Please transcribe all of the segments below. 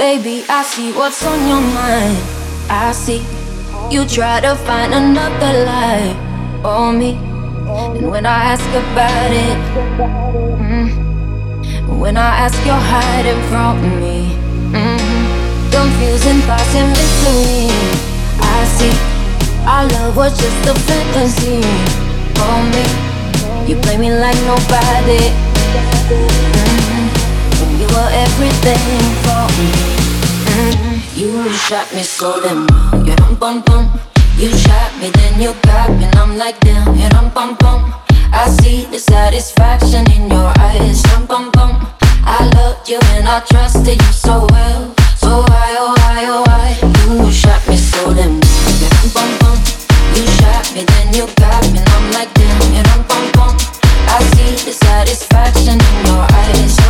Baby, I see what's on your mind. I see you try to find another lie on me. And when I ask about it, mm, when I ask, you're hiding from me. Mm, confusing thoughts and mystery. I see our love was just a fantasy on me. You play me like nobody. Mm, were everything for me. You shot me so damn well. You rum bum bum. You shot me, then you got me, and I'm like damn. You rum bum bum. I see the satisfaction in your eyes. Rum bum bum. I loved you and I trusted you so well. So why, oh why, oh why? You shot me so damn well. You rum bum bum. You shot me, then you got me, and I'm like damn. You rum bum bum. I see the satisfaction in your eyes.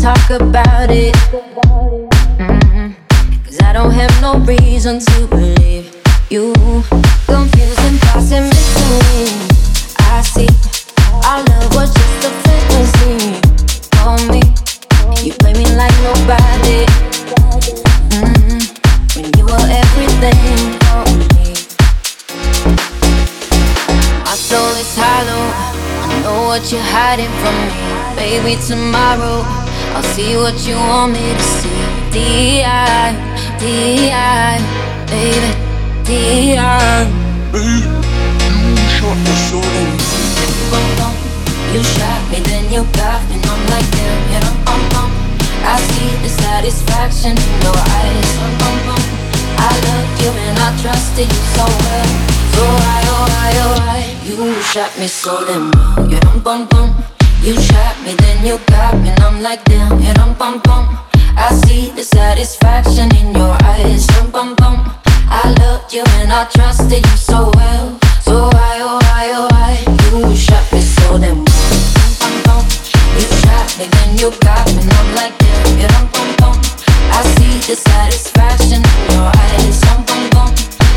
talk about it. Mm-hmm. Cause I don't have no reason to believe you. Confusing thoughts and mystery. I see our love was just a fantasy. On me, you play me like nobody. Mm-hmm. When you were everything for me. My soul is hollow. I know what you're hiding from me. Baby, tomorrow I'll see what you want me to see. D.I. D.I. Baby, D.I. Baby, you shot me so You shot me, then you got me, and I'm like damn, yeah, I'm bum bum. I see the satisfaction in your eyes. Bum, bum, bum. I loved you and I trusted you so well. So why, oh why, oh why? You shot me so damn yeah, I'm bum bum. You shot me, then you got me, and I'm like damn, yeah, rum bum bum. I see the satisfaction in your eyes, rum bum bum. I loved you and I trusted you so well. So why, oh why, oh why? You shot me so damn well, bum bum. You shot me, then you got me, and I'm like damn, yeah, rum bum bum. I see the satisfaction in your eyes, rum bum bum.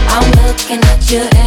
I'm looking at you.